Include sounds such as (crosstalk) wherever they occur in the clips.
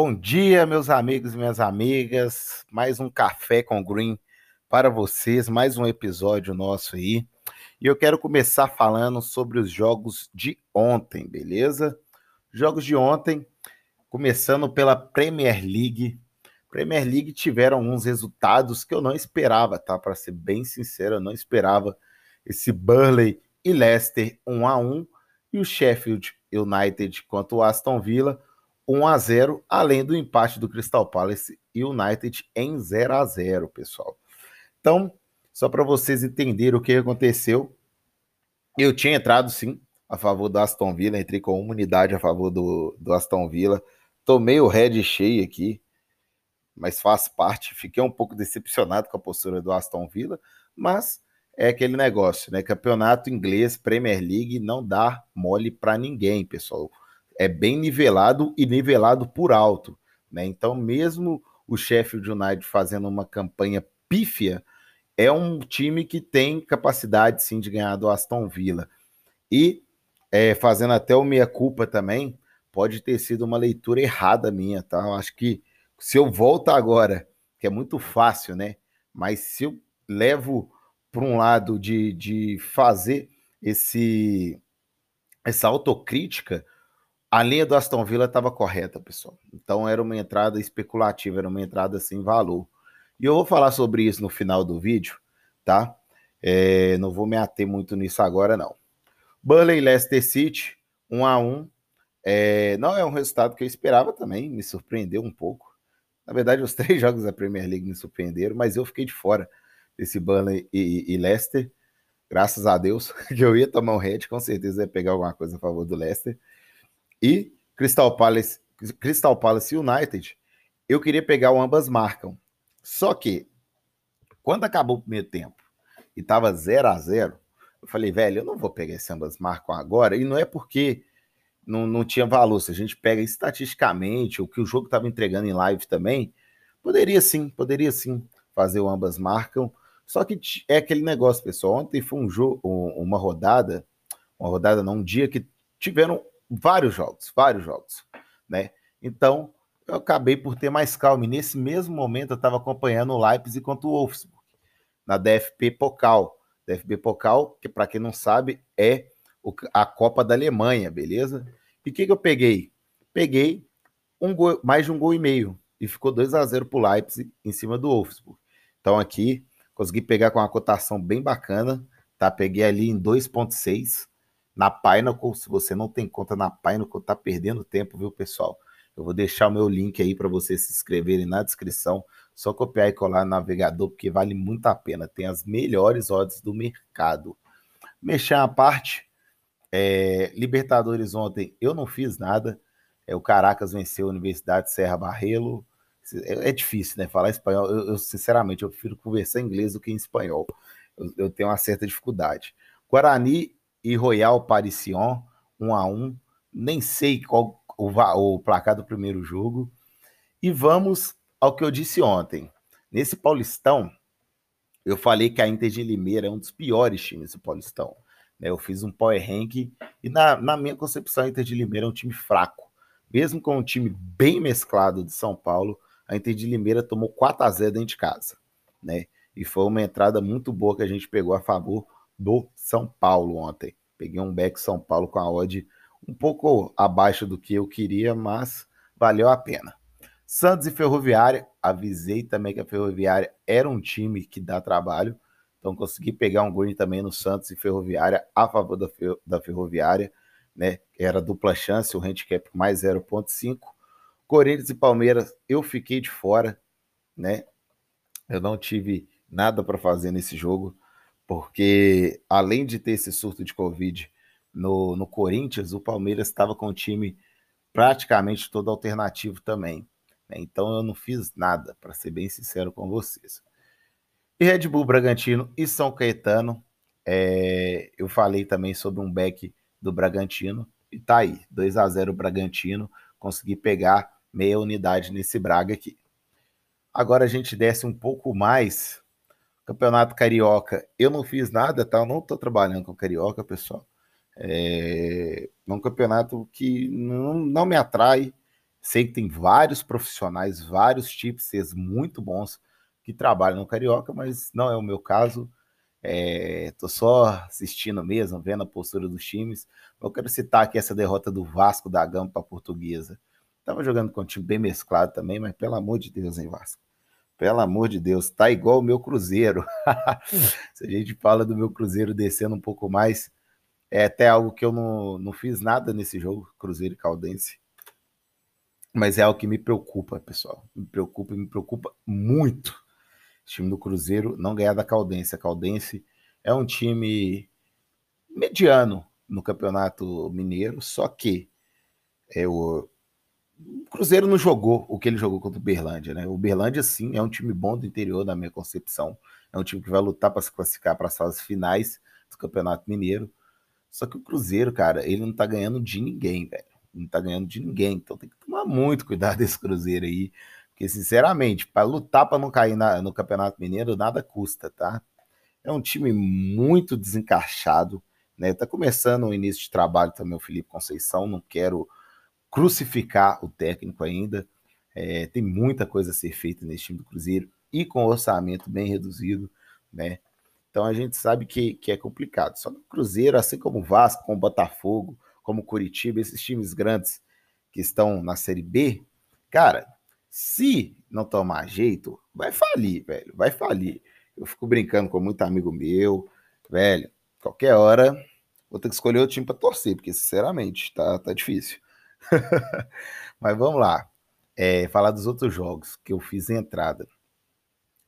Bom dia, meus amigos e minhas amigas. Mais um café com Green para vocês, mais um episódio nosso aí. E eu quero começar falando sobre os jogos de ontem, beleza? Jogos de ontem, começando pela Premier League. Premier League tiveram alguns resultados que eu não esperava, tá? Para ser bem sincero, eu não esperava esse Burley e Leicester 1 a 1 e o Sheffield United contra o Aston Villa 1 a 0, além do empate do Crystal Palace e United em 0 a 0, pessoal. Então, só para vocês entenderem o que aconteceu, eu tinha entrado sim a favor do Aston Villa, entrei com uma unidade a favor do, do Aston Villa, tomei o red cheio aqui, mas faz parte, fiquei um pouco decepcionado com a postura do Aston Villa, mas é aquele negócio, né? Campeonato inglês, Premier League, não dá mole para ninguém, pessoal. É bem nivelado e nivelado por alto, né? Então, mesmo o Sheffield United fazendo uma campanha pífia, é um time que tem capacidade sim de ganhar do Aston Villa. E é, fazendo até o meia culpa também, pode ter sido uma leitura errada minha, tá? Eu acho que se eu volto agora, que é muito fácil, né? Mas se eu levo por um lado de, de fazer esse essa autocrítica, a linha do Aston Villa estava correta, pessoal. Então era uma entrada especulativa, era uma entrada sem valor. E eu vou falar sobre isso no final do vídeo, tá? É, não vou me ater muito nisso agora, não. Burnley Leicester City, 1 a 1 é, Não é um resultado que eu esperava também, me surpreendeu um pouco. Na verdade, os (laughs) três jogos da Premier League me surpreenderam, mas eu fiquei de fora desse Burnley e, e, Leicester. Graças a Deus, (laughs) que eu ia tomar um head, com certeza ia pegar alguma coisa a favor do Leicester. E Crystal Palace, Crystal Palace United, eu queria pegar o ambas marcam. Só que, quando acabou o primeiro tempo e tava 0 a 0 eu falei, velho, eu não vou pegar esse ambas marcam agora. E não é porque não, não tinha valor. Se a gente pega estatisticamente o que o jogo estava entregando em live também, poderia sim, poderia sim fazer o ambas marcam. Só que é aquele negócio, pessoal. Ontem foi um jogo, uma rodada, uma rodada não, um dia que tiveram vários jogos, vários jogos, né? Então, eu acabei por ter mais calma. E nesse mesmo momento eu estava acompanhando o Leipzig contra o Wolfsburg, na DFP Pokal. DFB Pokal, que para quem não sabe, é a Copa da Alemanha, beleza? E o que, que eu peguei? Peguei um gol, mais de um gol e meio. E ficou 2 a 0 para o Leipzig em cima do Wolfsburg. Então aqui consegui pegar com uma cotação bem bacana, tá? Peguei ali em 2.6 na Pinnacle. Se você não tem conta na Pinnacle, tá perdendo tempo, viu, pessoal? Eu vou deixar o meu link aí para vocês se inscreverem na descrição. Só copiar e colar no navegador, porque vale muito a pena. Tem as melhores odds do mercado. Mexer a parte. É, Libertadores ontem eu não fiz nada. É, o Caracas venceu a Universidade Serra Barrelo. É, é, difícil, né? Falar espanhol. Eu, eu, sinceramente, eu prefiro conversar inglês do que em espanhol. Eu, eu tenho uma certa dificuldade. Guarani e Royal Parisión, um a um. Nem sei qual o, o placar do primeiro jogo. E vamos ao que eu disse ontem. Nesse Paulistão, eu falei que a Inter de Limeira é um dos piores times do Paulistão. Né? Eu fiz um power rank e na, na minha concepção a Inter de Limeira é um time fraco. Mesmo com um time bem mesclado de São Paulo, a Inter de Limeira tomou 4 a 0 dentro de casa, né? E foi uma entrada muito boa que a gente pegou a favor do São Paulo ontem. Peguei um back São Paulo com a odd um pouco abaixo do que eu queria, mas valeu a pena. Santos e Ferroviária, avisei também que a Ferroviária era um time que dá trabalho, então consegui pegar um gol também no Santos e Ferroviária a favor da, da Ferroviária, né? Era dupla chance, o handicap mais 0.5 Corinthians e Palmeiras, eu fiquei de fora, né? Eu não tive nada para fazer nesse jogo, porque além de ter esse surto de Covid no, no Corinthians, o Palmeiras estava com o time praticamente todo alternativo também. Né? Então eu não fiz nada, para ser bem sincero com vocês. E Red Bull Bragantino e São Caetano, é, eu falei também sobre um back do Bragantino, e tá aí, 2 a 0 Bragantino, consegui pegar meia unidade nesse Braga aqui. Agora a gente desce um pouco mais. Campeonato Carioca, eu não fiz nada, tá? Eu não estou trabalhando com Carioca, pessoal. É, é um campeonato que não, não me atrai. Sei que tem vários profissionais, vários tipsters muito bons que trabalham no Carioca, mas não é o meu caso. É, tô só assistindo mesmo, vendo a postura dos times. Eu quero citar aqui essa derrota do Vasco da Gama para Portuguesa. Tava jogando com um time bem mesclado também, mas pelo amor de Deus, hein, Vasco? Pelo amor de Deus, tá igual o meu Cruzeiro. (laughs) Se a gente fala do meu Cruzeiro descendo um pouco mais, é até algo que eu não, não fiz nada nesse jogo, Cruzeiro e Caldense. Mas é algo que me preocupa, pessoal. Me preocupa, me preocupa muito. O time do Cruzeiro não ganhar da Caldense. A Caldense é um time mediano no Campeonato Mineiro, só que é o, Cruzeiro não jogou o que ele jogou contra o Berlândia, né? O Berlândia, sim, é um time bom do interior, na minha concepção. É um time que vai lutar para se classificar para as fases finais do Campeonato Mineiro. Só que o Cruzeiro, cara, ele não tá ganhando de ninguém, velho. Não tá ganhando de ninguém. Então tem que tomar muito cuidado desse Cruzeiro aí. Porque, sinceramente, para lutar para não cair na, no Campeonato Mineiro, nada custa, tá? É um time muito desencaixado, né? Tá começando o início de trabalho também o Felipe Conceição. Não quero crucificar o técnico ainda. É, tem muita coisa a ser feita nesse time do Cruzeiro e com orçamento bem reduzido, né? Então a gente sabe que, que é complicado. Só que o Cruzeiro, assim como o Vasco, como o Botafogo, como o Curitiba, esses times grandes que estão na Série B, cara, se não tomar jeito, vai falir, velho, vai falir. Eu fico brincando com muito amigo meu, velho, qualquer hora vou ter que escolher o time para torcer, porque sinceramente tá, tá difícil. (laughs) Mas vamos lá, é, falar dos outros jogos que eu fiz entrada.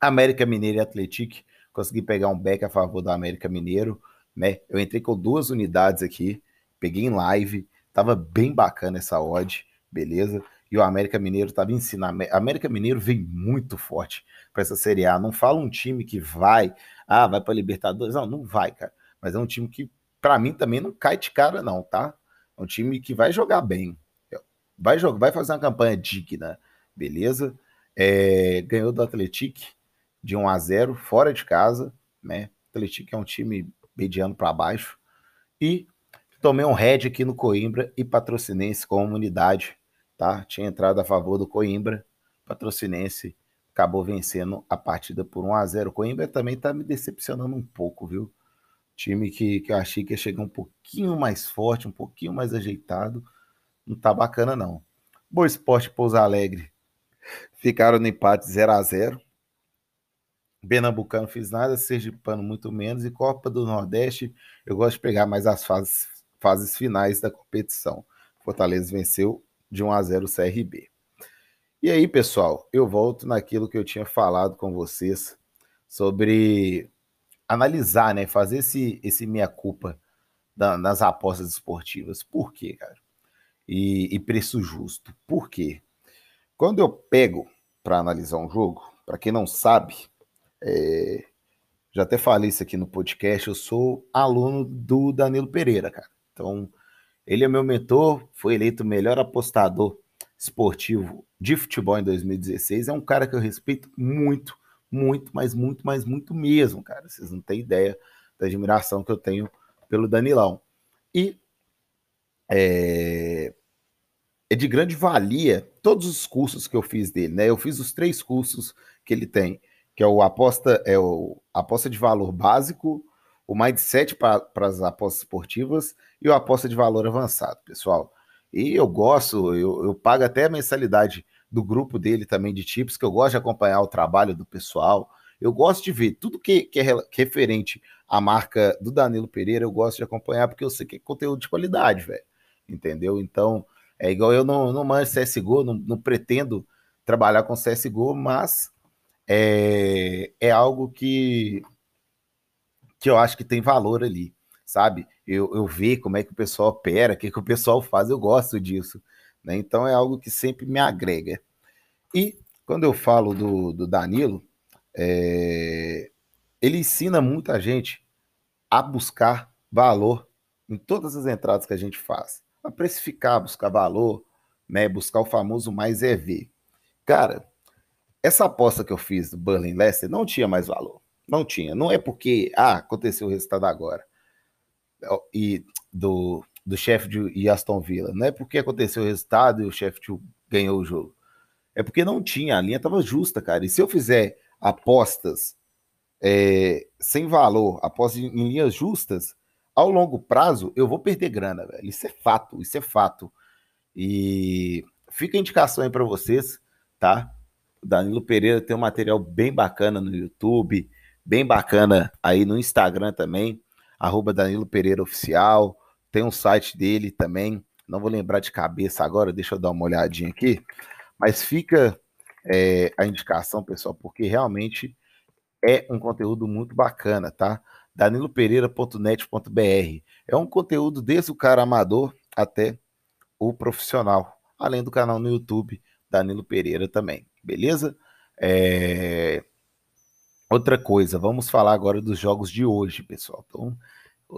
América Mineiro e Atlético consegui pegar um back a favor do América Mineiro, né? Eu entrei com duas unidades aqui, peguei em live, tava bem bacana essa odd, beleza? E o América Mineiro tava ensinando. América Mineiro vem muito forte para essa Série A. Não fala um time que vai, ah, vai para Libertadores. Não, não vai, cara. Mas é um time que, para mim, também não cai de cara, não, tá? É um time que vai jogar bem. Vai jogar, vai fazer uma campanha digna, beleza? É, ganhou do Atlético de 1 a 0 fora de casa, né? Atlético é um time mediano para baixo. E tomei um head aqui no Coimbra e Patrocinense como unidade, tá? Tinha entrado a favor do Coimbra, Patrocinense acabou vencendo a partida por 1 a 0. O Coimbra também tá me decepcionando um pouco, viu? Time que, que eu achei que ia chegar um pouquinho mais forte, um pouquinho mais ajeitado. Não tá bacana, não. Boa Esporte Pouso Alegre ficaram no empate 0 a 0 Pernambucano fiz nada, Sergipano muito menos, e Copa do Nordeste eu gosto de pegar mais as fases, fases finais da competição. Fortaleza venceu de 1 a 0 o CRB. E aí, pessoal, eu volto naquilo que eu tinha falado com vocês sobre analisar, né, fazer esse, esse meia-culpa nas apostas esportivas. Por quê, cara? E, e preço justo. Por quê? Quando eu pego para analisar um jogo, para quem não sabe, é, já até falei isso aqui no podcast, eu sou aluno do Danilo Pereira, cara. Então, ele é meu mentor, foi eleito o melhor apostador esportivo de futebol em 2016. É um cara que eu respeito muito, muito, mas muito, mas muito mesmo, cara. Vocês não têm ideia da admiração que eu tenho pelo Danilão. E é, é de grande valia todos os cursos que eu fiz dele, né? Eu fiz os três cursos que ele tem que é o aposta, é o aposta de valor básico, o mindset para as apostas esportivas e o aposta de valor avançado, pessoal. E eu gosto, eu, eu pago até a mensalidade do grupo dele também de tips, que eu gosto de acompanhar o trabalho do pessoal. Eu gosto de ver tudo que, que é referente à marca do Danilo Pereira, eu gosto de acompanhar, porque eu sei que é conteúdo de qualidade, velho. Entendeu? Então, é igual eu não, não manjo CSGO, não, não pretendo trabalhar com CSGO, mas é, é algo que, que eu acho que tem valor ali, sabe? Eu, eu ver como é que o pessoal opera, o que, que o pessoal faz, eu gosto disso. Né? Então é algo que sempre me agrega. E quando eu falo do, do Danilo, é, ele ensina muita gente a buscar valor em todas as entradas que a gente faz. A precificar, buscar valor, né? buscar o famoso mais é ver. Cara, essa aposta que eu fiz do Burnley Leicester não tinha mais valor. Não tinha. Não é porque, ah, aconteceu o resultado agora. E do, do Sheffield e Aston Villa. Não é porque aconteceu o resultado e o Sheffield ganhou o jogo. É porque não tinha, a linha estava justa, cara. E se eu fizer apostas é, sem valor, apostas em linhas justas, ao longo prazo eu vou perder grana, velho. Isso é fato, isso é fato. E fica a indicação aí para vocês, tá? O Danilo Pereira tem um material bem bacana no YouTube, bem bacana aí no Instagram também, arroba Danilo Pereira Oficial. Tem um site dele também, não vou lembrar de cabeça agora, deixa eu dar uma olhadinha aqui. Mas fica é, a indicação, pessoal, porque realmente é um conteúdo muito bacana, tá? danilopereira.net.br. É um conteúdo desde o cara amador até o profissional, além do canal no YouTube Danilo Pereira também, beleza? É... Outra coisa, vamos falar agora dos jogos de hoje, pessoal. Então,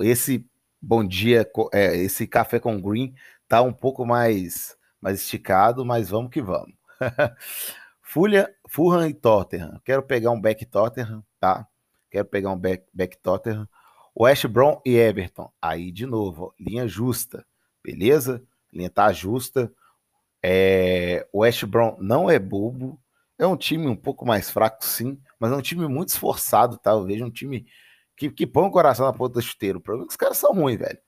esse bom dia, é, esse café com green tá um pouco mais, mais esticado, mas vamos que vamos. (laughs) Fulha, Fulham e Tottenham. Quero pegar um back Tottenham, tá? Quero pegar um back, back Tottenham. West Brom e Everton. Aí, de novo, linha justa. Beleza? Linha tá justa. É, o West Brom não é bobo. É um time um pouco mais fraco, sim. Mas é um time muito esforçado, tá? Eu vejo um time que, que põe o coração na ponta do chuteiro. O problema é que os caras são ruins, velho.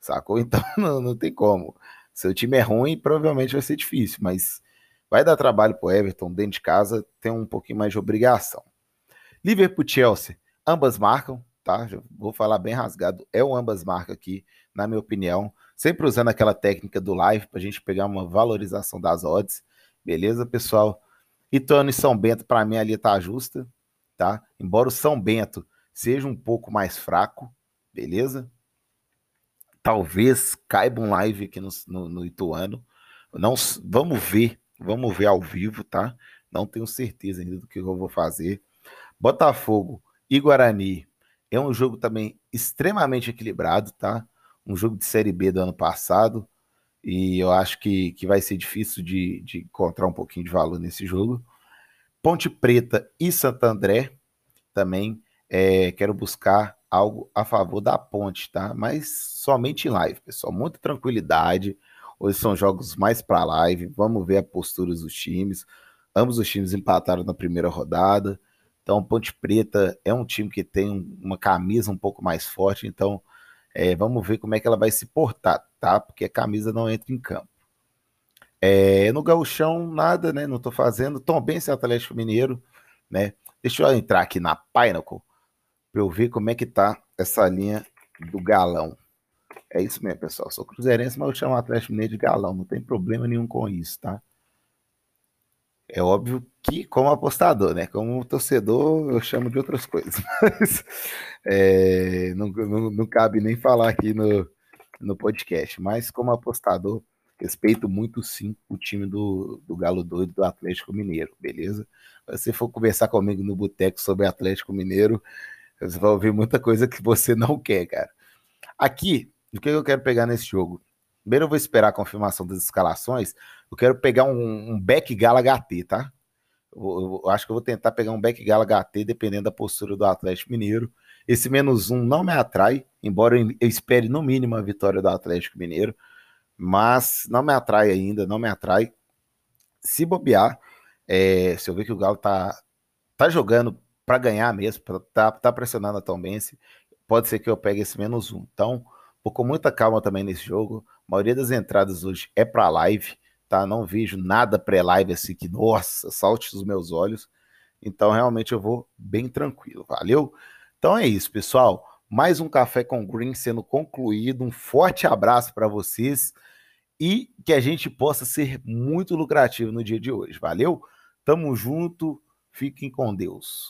Sacou? (laughs) Então não, não tem como. Seu time é ruim, provavelmente vai ser difícil. Mas vai dar trabalho pro Everton dentro de casa. Tem um pouquinho mais de obrigação. Liverpool Chelsea ambas marcam, tá? vou falar bem rasgado, é o ambas marcam aqui, na minha opinião. Sempre usando aquela técnica do live para a gente pegar uma valorização das odds. Beleza, pessoal? Ituano e São Bento, para mim, ali tá justa, tá? Embora o São Bento seja um pouco mais fraco, beleza? Talvez caiba um live aqui no, no, no Ituano. Não, vamos ver, vamos ver ao vivo, tá? Não tenho certeza ainda do que eu vou fazer. Botafogo e Guarani é um jogo também extremamente equilibrado, tá? Um jogo de Série B do ano passado. E eu acho que, que vai ser difícil de, de encontrar um pouquinho de valor nesse jogo. Ponte Preta e Santo André também é, quero buscar algo a favor da Ponte, tá? Mas somente em live, pessoal. Muita tranquilidade. Hoje são jogos mais para live. Vamos ver a postura dos times. Ambos os times empataram na primeira rodada. Então, Ponte Preta é um time que tem uma camisa um pouco mais forte, então é, vamos ver como é que ela vai se portar, tá? Porque a camisa não entra em campo. É, no gauchão, nada, né? Não tô fazendo. Tom bem esse Atlético Mineiro, né? Deixa eu entrar aqui na Pinnacle para eu ver como é que tá essa linha do galão. É isso mesmo, pessoal. Sou cruzeirense, mas eu chamo Atlético Mineiro de galão. Não tem problema nenhum com isso, tá? É óbvio que, como apostador, né? Como torcedor, eu chamo de outras coisas, (laughs) mas é, não, não, não, cabe nem falar aqui no, no podcast. Mas, como apostador, respeito muito sim o time do, do Galo Doido do Atlético Mineiro, beleza? Se for conversar comigo no boteco sobre Atlético Mineiro, você vai ouvir muita coisa que você não quer, cara. Aqui, o que eu quero pegar nesse jogo? Primeiro eu vou esperar a confirmação das escalações. Eu quero pegar um, um back gala HT, tá? Eu, eu, acho que eu vou tentar pegar um back gala HT, dependendo da postura do Atlético Mineiro. Esse menos um não me atrai, embora eu espere no mínimo a vitória do Atlético Mineiro. Mas não me atrai ainda, não me atrai. Se bobear, é, se eu ver que o Galo tá, tá jogando para ganhar mesmo, tá, tá pressionando a Tom Bense, pode ser que eu pegue esse menos um. Então, vou com muita calma também nesse jogo. A maioria das entradas hoje é para live, tá? Não vejo nada pré-live assim que, nossa, salte os meus olhos. Então, realmente eu vou bem tranquilo, valeu? Então é isso, pessoal. Mais um café com Green sendo concluído. Um forte abraço para vocês e que a gente possa ser muito lucrativo no dia de hoje. Valeu? Tamo junto. Fiquem com Deus.